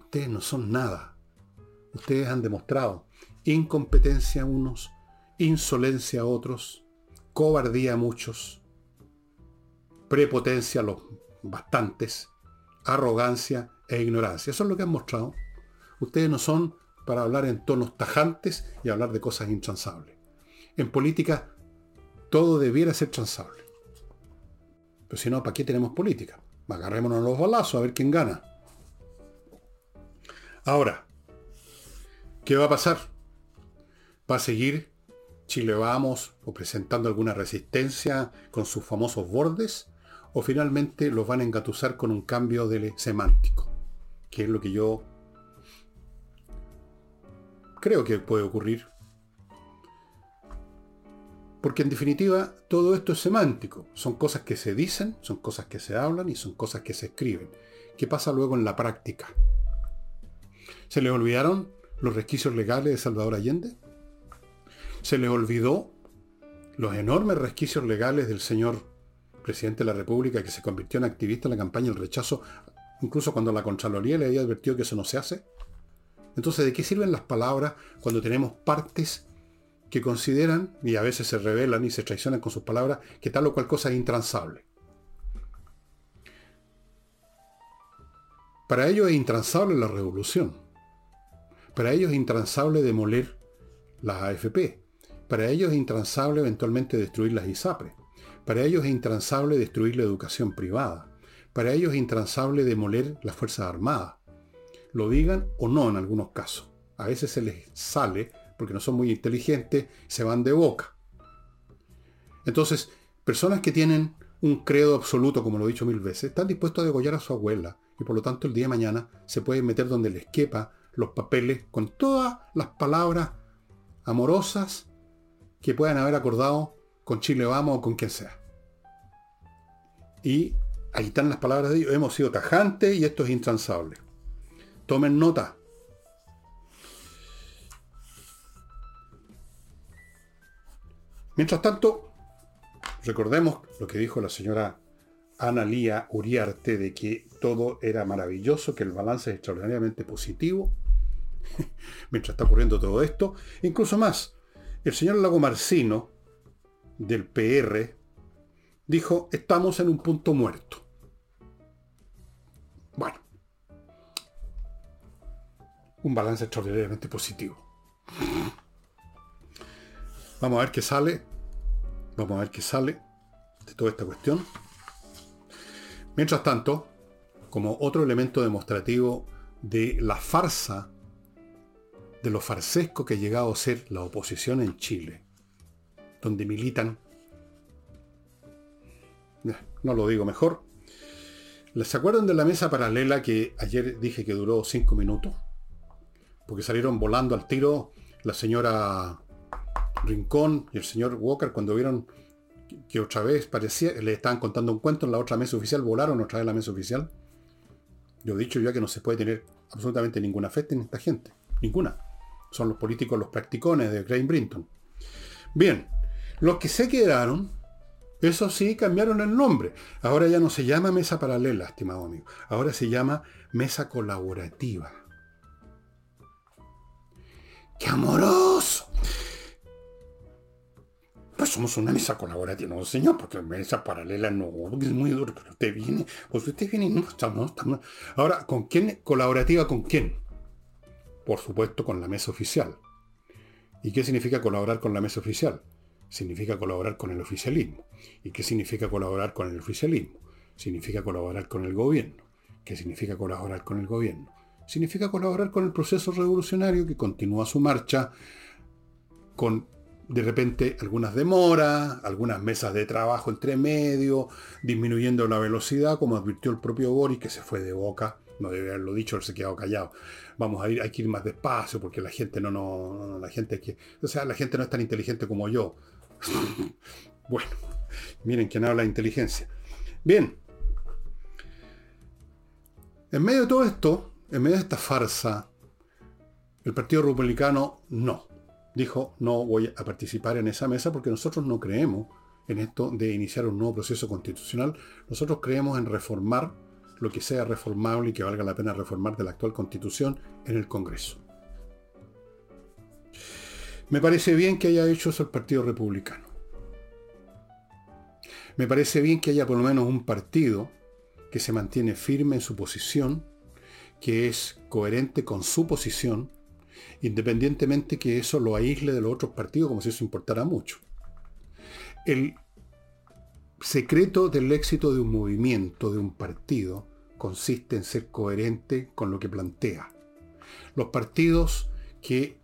ustedes no son nada. Ustedes han demostrado incompetencia a unos, insolencia a otros, cobardía a muchos, prepotencia a los bastantes, arrogancia e ignorancia. Eso es lo que han mostrado. Ustedes no son para hablar en tonos tajantes y hablar de cosas intransables. En política todo debiera ser transable. Pero si no, ¿para qué tenemos política? Agarrémonos los balazos a ver quién gana. Ahora, ¿qué va a pasar? ¿Va a seguir Chile Vamos o presentando alguna resistencia con sus famosos bordes? ¿O finalmente los van a engatusar con un cambio de semántico? que es lo que yo creo que puede ocurrir. Porque en definitiva todo esto es semántico. Son cosas que se dicen, son cosas que se hablan y son cosas que se escriben. ¿Qué pasa luego en la práctica? ¿Se le olvidaron los resquicios legales de Salvador Allende? ¿Se le olvidó los enormes resquicios legales del señor presidente de la República que se convirtió en activista en la campaña del rechazo incluso cuando la Contraloría le había advertido que eso no se hace. Entonces, ¿de qué sirven las palabras cuando tenemos partes que consideran, y a veces se revelan y se traicionan con sus palabras, que tal o cual cosa es intransable? Para ellos es intransable la revolución. Para ellos es intransable demoler las AFP. Para ellos es intransable eventualmente destruir las ISAPRE. Para ellos es intransable destruir la educación privada. Para ellos es intransable demoler las Fuerzas Armadas. Lo digan o no en algunos casos. A veces se les sale, porque no son muy inteligentes, se van de boca. Entonces, personas que tienen un credo absoluto, como lo he dicho mil veces, están dispuestos a degollar a su abuela. Y por lo tanto el día de mañana se pueden meter donde les quepa los papeles con todas las palabras amorosas que puedan haber acordado con Chile Vamos o con quien sea. Y Ahí están las palabras de ellos. Hemos sido tajantes y esto es intransable. Tomen nota. Mientras tanto, recordemos lo que dijo la señora Ana Lía Uriarte de que todo era maravilloso, que el balance es extraordinariamente positivo, *laughs* mientras está ocurriendo todo esto. Incluso más, el señor Lago Marcino, del PR, dijo, estamos en un punto muerto. Un balance extraordinariamente positivo. Vamos a ver qué sale. Vamos a ver qué sale de toda esta cuestión. Mientras tanto, como otro elemento demostrativo de la farsa, de lo farsesco que ha llegado a ser la oposición en Chile, donde militan, no lo digo mejor, ¿Se acuerdan de la mesa paralela que ayer dije que duró cinco minutos? Porque salieron volando al tiro la señora Rincón y el señor Walker cuando vieron que otra vez parecía, le estaban contando un cuento en la otra mesa oficial, volaron otra vez la mesa oficial. Yo he dicho ya que no se puede tener absolutamente ninguna fe en esta gente. Ninguna. Son los políticos, los practicones de Crane Brinton. Bien, los que se quedaron, eso sí, cambiaron el nombre. Ahora ya no se llama mesa paralela, estimado amigo. Ahora se llama mesa colaborativa. ¡Qué amoroso! Pues somos una mesa colaborativa, no señor, porque mesa paralela no, es muy duro, pero usted viene, pues usted viene y no estamos, estamos. Ahora, ¿con quién? ¿Colaborativa con quién? Por supuesto, con la mesa oficial. ¿Y qué significa colaborar con la mesa oficial? Significa colaborar con el oficialismo. ¿Y qué significa colaborar con el oficialismo? Significa colaborar con el gobierno. ¿Qué significa colaborar con el gobierno? Significa colaborar con el proceso revolucionario que continúa su marcha con de repente algunas demoras, algunas mesas de trabajo entre medio, disminuyendo la velocidad, como advirtió el propio Boris, que se fue de boca, no debe haberlo dicho, él se quedado callado. Vamos a ir, hay que ir más despacio, porque la gente no, no, la gente que, o sea, la gente no es tan inteligente como yo. *laughs* bueno, miren quién habla de inteligencia. Bien. En medio de todo esto, en medio de esta farsa, el Partido Republicano no dijo, no voy a participar en esa mesa porque nosotros no creemos en esto de iniciar un nuevo proceso constitucional. Nosotros creemos en reformar lo que sea reformable y que valga la pena reformar de la actual constitución en el Congreso. Me parece bien que haya hecho eso el Partido Republicano. Me parece bien que haya por lo menos un partido que se mantiene firme en su posición, que es coherente con su posición, independientemente que eso lo aísle de los otros partidos como si eso importara mucho. El secreto del éxito de un movimiento, de un partido, consiste en ser coherente con lo que plantea. Los partidos que,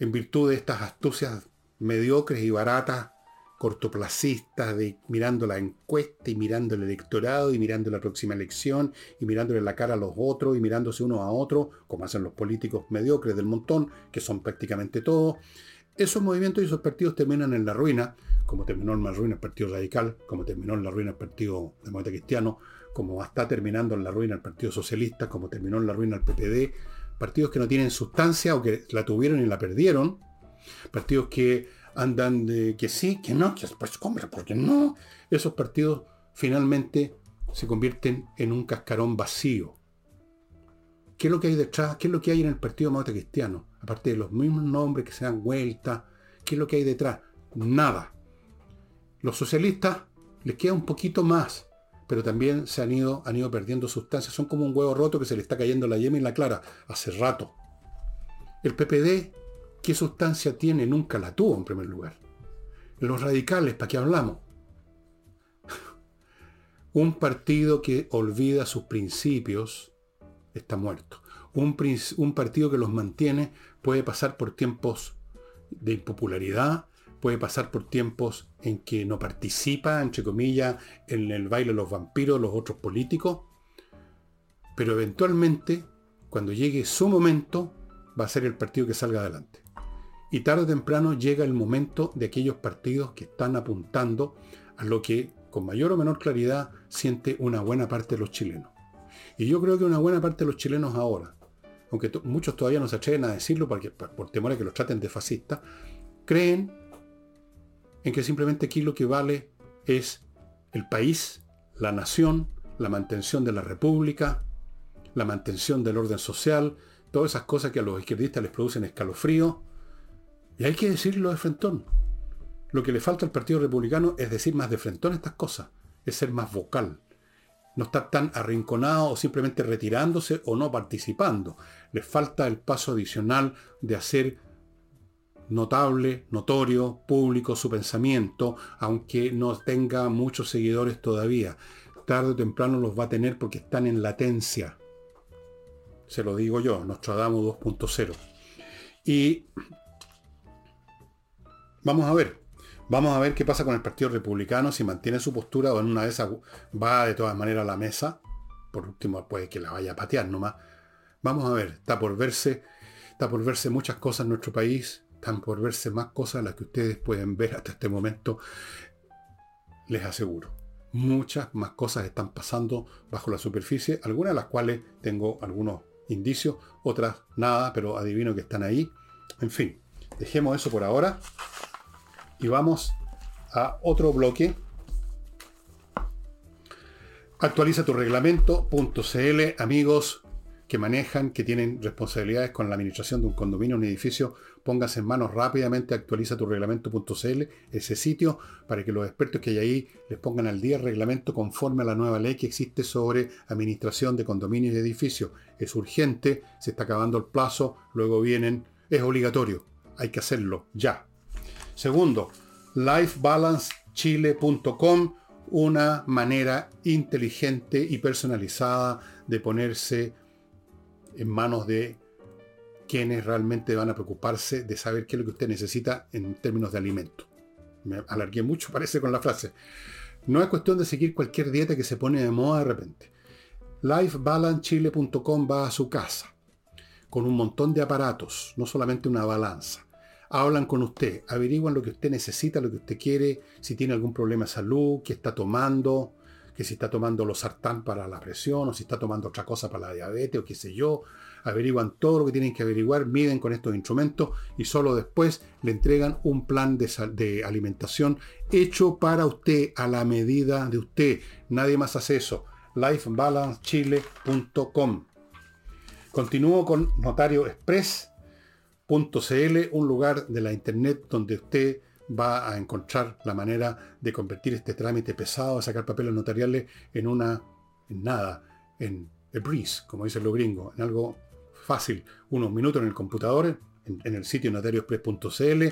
en virtud de estas astucias mediocres y baratas, cortoplacistas, de mirando la encuesta y mirando el electorado y mirando la próxima elección y mirándole la cara a los otros y mirándose uno a otro, como hacen los políticos mediocres del montón, que son prácticamente todos, esos movimientos y esos partidos terminan en la ruina, como terminó en la ruina el Partido Radical, como terminó en la ruina el Partido Demócrata Cristiano, como está terminando en la ruina el Partido Socialista, como terminó en la ruina el PPD, partidos que no tienen sustancia o que la tuvieron y la perdieron, partidos que andan de que sí, que no, que pues compra, porque no. Esos partidos finalmente se convierten en un cascarón vacío. ¿Qué es lo que hay detrás? ¿Qué es lo que hay en el Partido Demócrata Cristiano? Aparte de los mismos nombres que se dan vuelta, ¿qué es lo que hay detrás? Nada. Los socialistas les queda un poquito más, pero también se han ido, han ido perdiendo sustancias. Son como un huevo roto que se le está cayendo la yema y la clara hace rato. El PPD ¿Qué sustancia tiene? Nunca la tuvo en primer lugar. Los radicales, ¿para qué hablamos? *laughs* Un partido que olvida sus principios está muerto. Un, partido que los mantiene puede pasar por tiempos de impopularidad, puede pasar por tiempos en que no participa, entre comillas, en el baile de los vampiros, los otros políticos, pero eventualmente, cuando llegue su momento, va a ser el partido que salga adelante. Y tarde o temprano llega el momento de aquellos partidos que están apuntando a lo que con mayor o menor claridad siente una buena parte de los chilenos. Y yo creo que una buena parte de los chilenos ahora, aunque muchos todavía no se atreven a decirlo porque, por temor a que los traten de fascistas, creen en que simplemente aquí lo que vale es el país, la nación, la mantención de la república, la mantención del orden social, todas esas cosas que a los izquierdistas les producen escalofrío, y hay que decirlo de frentón. Lo que le falta al Partido Republicano es decir más de frentón estas cosas, es ser más vocal. No estar tan arrinconado o simplemente retirándose o no participando. Les falta el paso adicional de hacer notable, notorio, público su pensamiento, aunque no tenga muchos seguidores todavía. Tarde o temprano los va a tener porque están en latencia. Se lo digo yo, Nostradamus 2.0. Y Vamos a ver. Vamos a ver qué pasa con el Partido Republicano, si mantiene su postura o en una de esas va de todas maneras a la mesa. Por último, puede que la vaya a patear nomás. Vamos a ver, está por verse, está por verse muchas cosas en nuestro país, están por verse más cosas las que ustedes pueden ver hasta este momento, les aseguro. muchas más cosas están pasando bajo la superficie, algunas de las cuales tengo algunos indicios, otras nada, pero adivino que están ahí. En fin, dejemos eso por ahora y vamos a otro bloque. Actualiza tu reglamento.cl, amigos que manejan, que tienen responsabilidades con la administración de un condominio, un edificio, póngase en manos rápidamente, actualiza tu reglamento.cl, ese sitio, para que los expertos que hay ahí les pongan al día el reglamento conforme a la nueva ley que existe sobre administración de condominios y edificios. Es urgente, se está acabando el plazo, luego vienen, es obligatorio, hay que hacerlo ya. Segundo, lifebalancechile.com, una manera inteligente y personalizada de ponerse en manos de quienes realmente van a preocuparse de saber qué es lo que usted necesita en términos de alimento. Me alargué mucho, *laughs* parece, con la frase. No es cuestión de seguir cualquier dieta que se pone de moda de repente. Lifebalancechile.com va a su casa con un montón de aparatos, no solamente una balanza. Hablan con usted, averiguan lo que usted necesita, lo que usted quiere, si tiene algún problema de salud, qué está tomando, que si está tomando los sartán para la presión o si está tomando otra cosa para la diabetes o qué sé yo. Averiguan todo lo que tienen que averiguar, miden con estos instrumentos y solo después le entregan un plan de, de alimentación hecho para usted, a la medida de usted. Nadie más hace eso. lifebalancechile.com Continúo con Notario Express.cl, un lugar de la internet donde usted va a encontrar la manera de convertir este trámite pesado de sacar papeles notariales en una, en nada, en a breeze, como dicen los gringos, en algo fácil, unos minutos en el computador, en, el sitio notarioexpress.cl,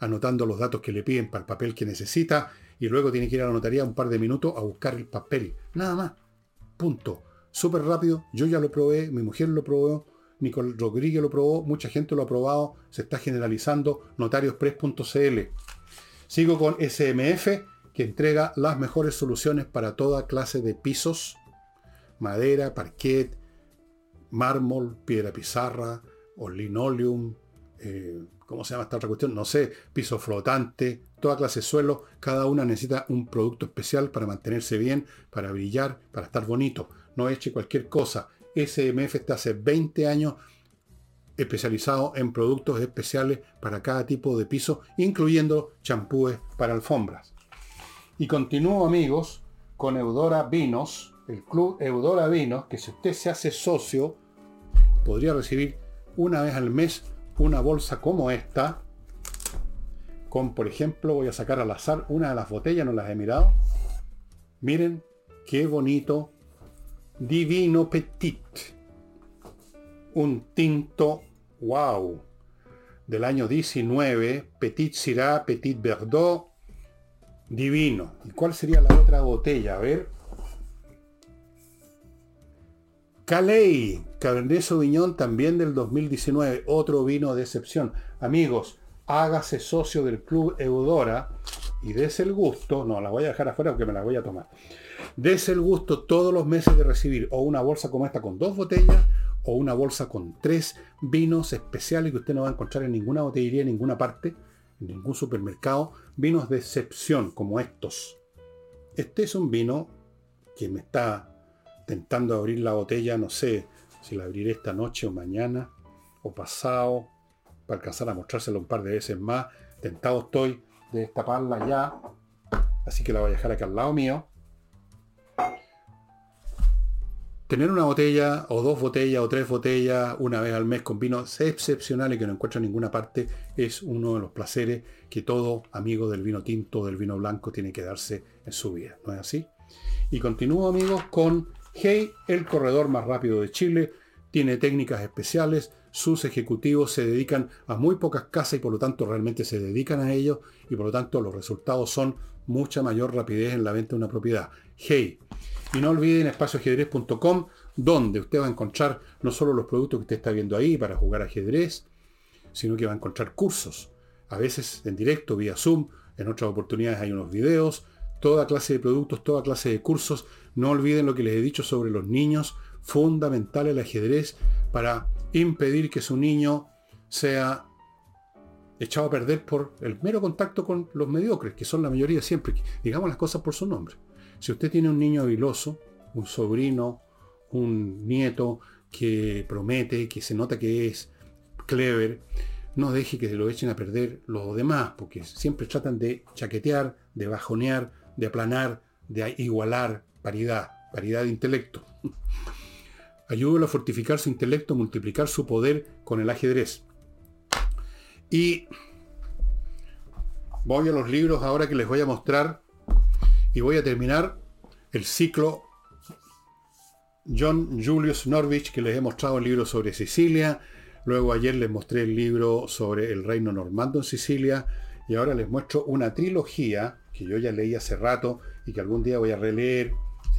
anotando los datos que le piden para el papel que necesita, y luego tiene que ir a la notaría un par de minutos a buscar el papel. Nada más. Punto. Súper rápido. Yo ya lo probé, mi mujer lo probó, Nicole Rodríguez lo probó, mucha gente lo ha probado, se está generalizando. Notarioexpress.cl. Sigo con SMF, que entrega las mejores soluciones para toda clase de pisos, madera, parquet, mármol, piedra pizarra o linoleum, eh, ¿cómo se llama esta otra cuestión? No sé, piso flotante, toda clase de suelo. Cada una necesita un producto especial para mantenerse bien, para brillar, para estar bonito. No eche cualquier cosa. SMF está hace 20 años especializado en productos especiales para cada tipo de piso, incluyendo champúes para alfombras. Y continúo amigos con Eudora Vinos, el club Eudora Vinos, que si usted se hace socio, podría recibir una vez al mes una bolsa como esta, con por ejemplo, voy a sacar al azar una de las botellas, no las he mirado. Miren qué bonito, Divino Petit un tinto, wow, del año 19, Petit Syrah, Petit Verdot, divino. ¿Y cuál sería la otra botella? A ver. Calais, Cabernet Sauvignon también del 2019, otro vino de excepción. Amigos, hágase socio del Club Eudora y des el gusto, no, la voy a dejar afuera porque me la voy a tomar. Des el gusto todos los meses de recibir o una bolsa como esta con dos botellas o una bolsa con tres vinos especiales que usted no va a encontrar en ninguna botillería, en ninguna parte, en ningún supermercado. Vinos de excepción como estos. Este es un vino que me está tentando abrir la botella, no sé si la abriré esta noche o mañana o pasado, para alcanzar a mostrárselo un par de veces más. Tentado estoy de destaparla ya, así que la voy a dejar acá al lado mío tener una botella o dos botellas o tres botellas una vez al mes con vinos excepcionales que no encuentro en ninguna parte es uno de los placeres que todo amigo del vino tinto o del vino blanco tiene que darse en su vida. ¿No es así? Y continúo amigos con Hey, el corredor más rápido de Chile. Tiene técnicas especiales. Sus ejecutivos se dedican a muy pocas casas y por lo tanto realmente se dedican a ello y por lo tanto los resultados son mucha mayor rapidez en la venta de una propiedad. Hey, y no olviden espacioajedrez.com, donde usted va a encontrar no solo los productos que usted está viendo ahí para jugar ajedrez, sino que va a encontrar cursos. A veces en directo, vía Zoom, en otras oportunidades hay unos videos, toda clase de productos, toda clase de cursos. No olviden lo que les he dicho sobre los niños, fundamental el ajedrez para impedir que su niño sea echado a perder por el mero contacto con los mediocres, que son la mayoría siempre. Digamos las cosas por su nombre. Si usted tiene un niño viloso, un sobrino, un nieto que promete, que se nota que es clever, no deje que se lo echen a perder los demás, porque siempre tratan de chaquetear, de bajonear, de aplanar, de igualar paridad, paridad de intelecto. Ayúdalo a fortificar su intelecto, multiplicar su poder con el ajedrez. Y voy a los libros ahora que les voy a mostrar y voy a terminar el ciclo John Julius Norwich, que les he mostrado el libro sobre Sicilia. Luego ayer les mostré el libro sobre el reino normando en Sicilia. Y ahora les muestro una trilogía que yo ya leí hace rato y que algún día voy a releer,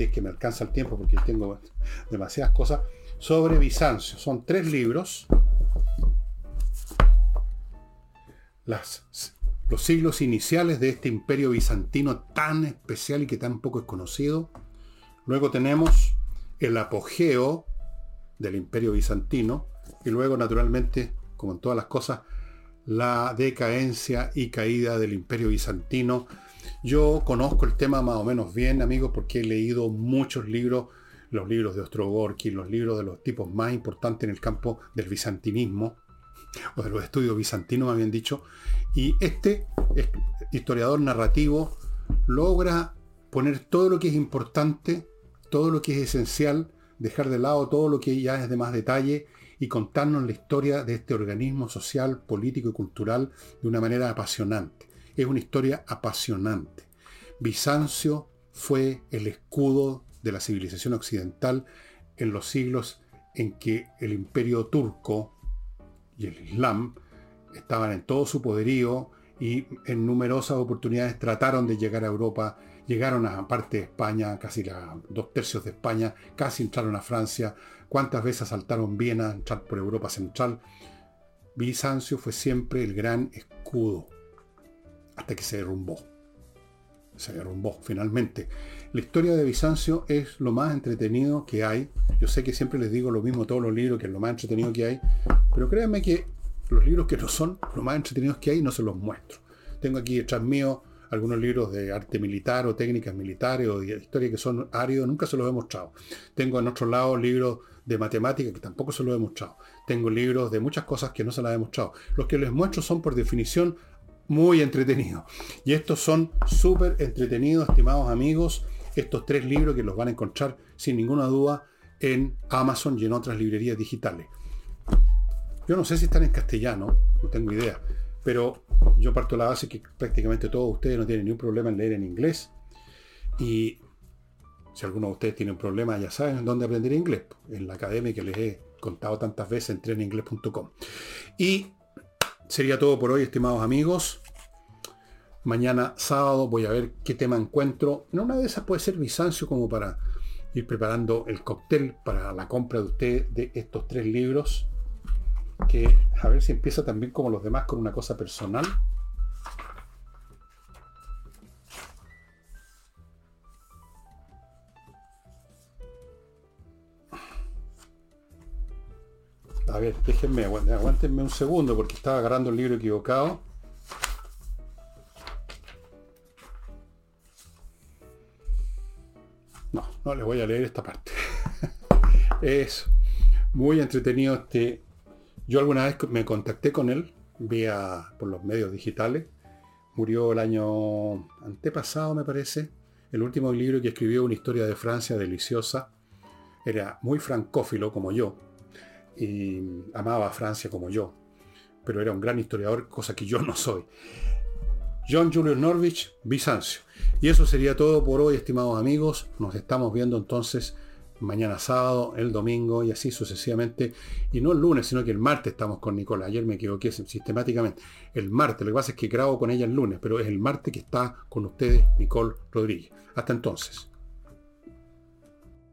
es que me alcanza el tiempo porque tengo demasiadas cosas, sobre Bizancio. Son tres libros. Las los siglos iniciales de este imperio bizantino tan especial y que tan poco es conocido. Luego tenemos el apogeo del imperio bizantino y luego naturalmente, como en todas las cosas, la decadencia y caída del imperio bizantino. Yo conozco el tema más o menos bien, amigos, porque he leído muchos libros, los libros de Ostrogorsky, los libros de los tipos más importantes en el campo del bizantinismo, o de los estudios bizantinos, me habían dicho, y este historiador narrativo logra poner todo lo que es importante, todo lo que es esencial, dejar de lado todo lo que ya es de más detalle y contarnos la historia de este organismo social, político y cultural de una manera apasionante. Es una historia apasionante. Bizancio fue el escudo de la civilización occidental en los siglos en que el imperio turco y el Islam estaban en todo su poderío y en numerosas oportunidades trataron de llegar a Europa, llegaron a parte de España, casi la, dos tercios de España, casi entraron a Francia, cuántas veces asaltaron Viena, entrar por Europa Central. Bizancio fue siempre el gran escudo, hasta que se derrumbó. Se derrumbó finalmente. La historia de Bizancio es lo más entretenido que hay. Yo sé que siempre les digo lo mismo todos los libros, que es lo más entretenido que hay, pero créanme que los libros que no son los más entretenidos que hay no se los muestro. Tengo aquí detrás mío algunos libros de arte militar o técnicas militares o de historia que son áridos, nunca se los he mostrado. Tengo en otro lado libros de matemática que tampoco se los he mostrado. Tengo libros de muchas cosas que no se las he mostrado. Los que les muestro son por definición muy entretenidos. Y estos son súper entretenidos, estimados amigos. Estos tres libros que los van a encontrar sin ninguna duda en Amazon y en otras librerías digitales. Yo no sé si están en castellano, no tengo idea, pero yo parto la base que prácticamente todos ustedes no tienen ningún problema en leer en inglés. Y si alguno de ustedes tiene un problema, ya saben dónde aprender inglés, en la academia que les he contado tantas veces en treninglés.com. Y sería todo por hoy, estimados amigos. Mañana sábado voy a ver qué tema encuentro. En una de esas puede ser Bizancio como para ir preparando el cóctel para la compra de usted de estos tres libros que a ver si empieza también como los demás con una cosa personal. A ver, déjenme, aguántenme un segundo porque estaba agarrando el libro equivocado. No, no les voy a leer esta parte. *laughs* es muy entretenido este yo alguna vez me contacté con él vía por los medios digitales. Murió el año antepasado, me parece. El último libro que escribió, una historia de Francia deliciosa. Era muy francófilo como yo. Y amaba a Francia como yo. Pero era un gran historiador, cosa que yo no soy. John Julius Norwich, Bizancio. Y eso sería todo por hoy, estimados amigos. Nos estamos viendo entonces mañana sábado, el domingo y así sucesivamente. Y no el lunes, sino que el martes estamos con Nicola. Ayer me equivoqué sistemáticamente. El martes, lo que pasa es que grabo con ella el lunes, pero es el martes que está con ustedes Nicole Rodríguez. Hasta entonces.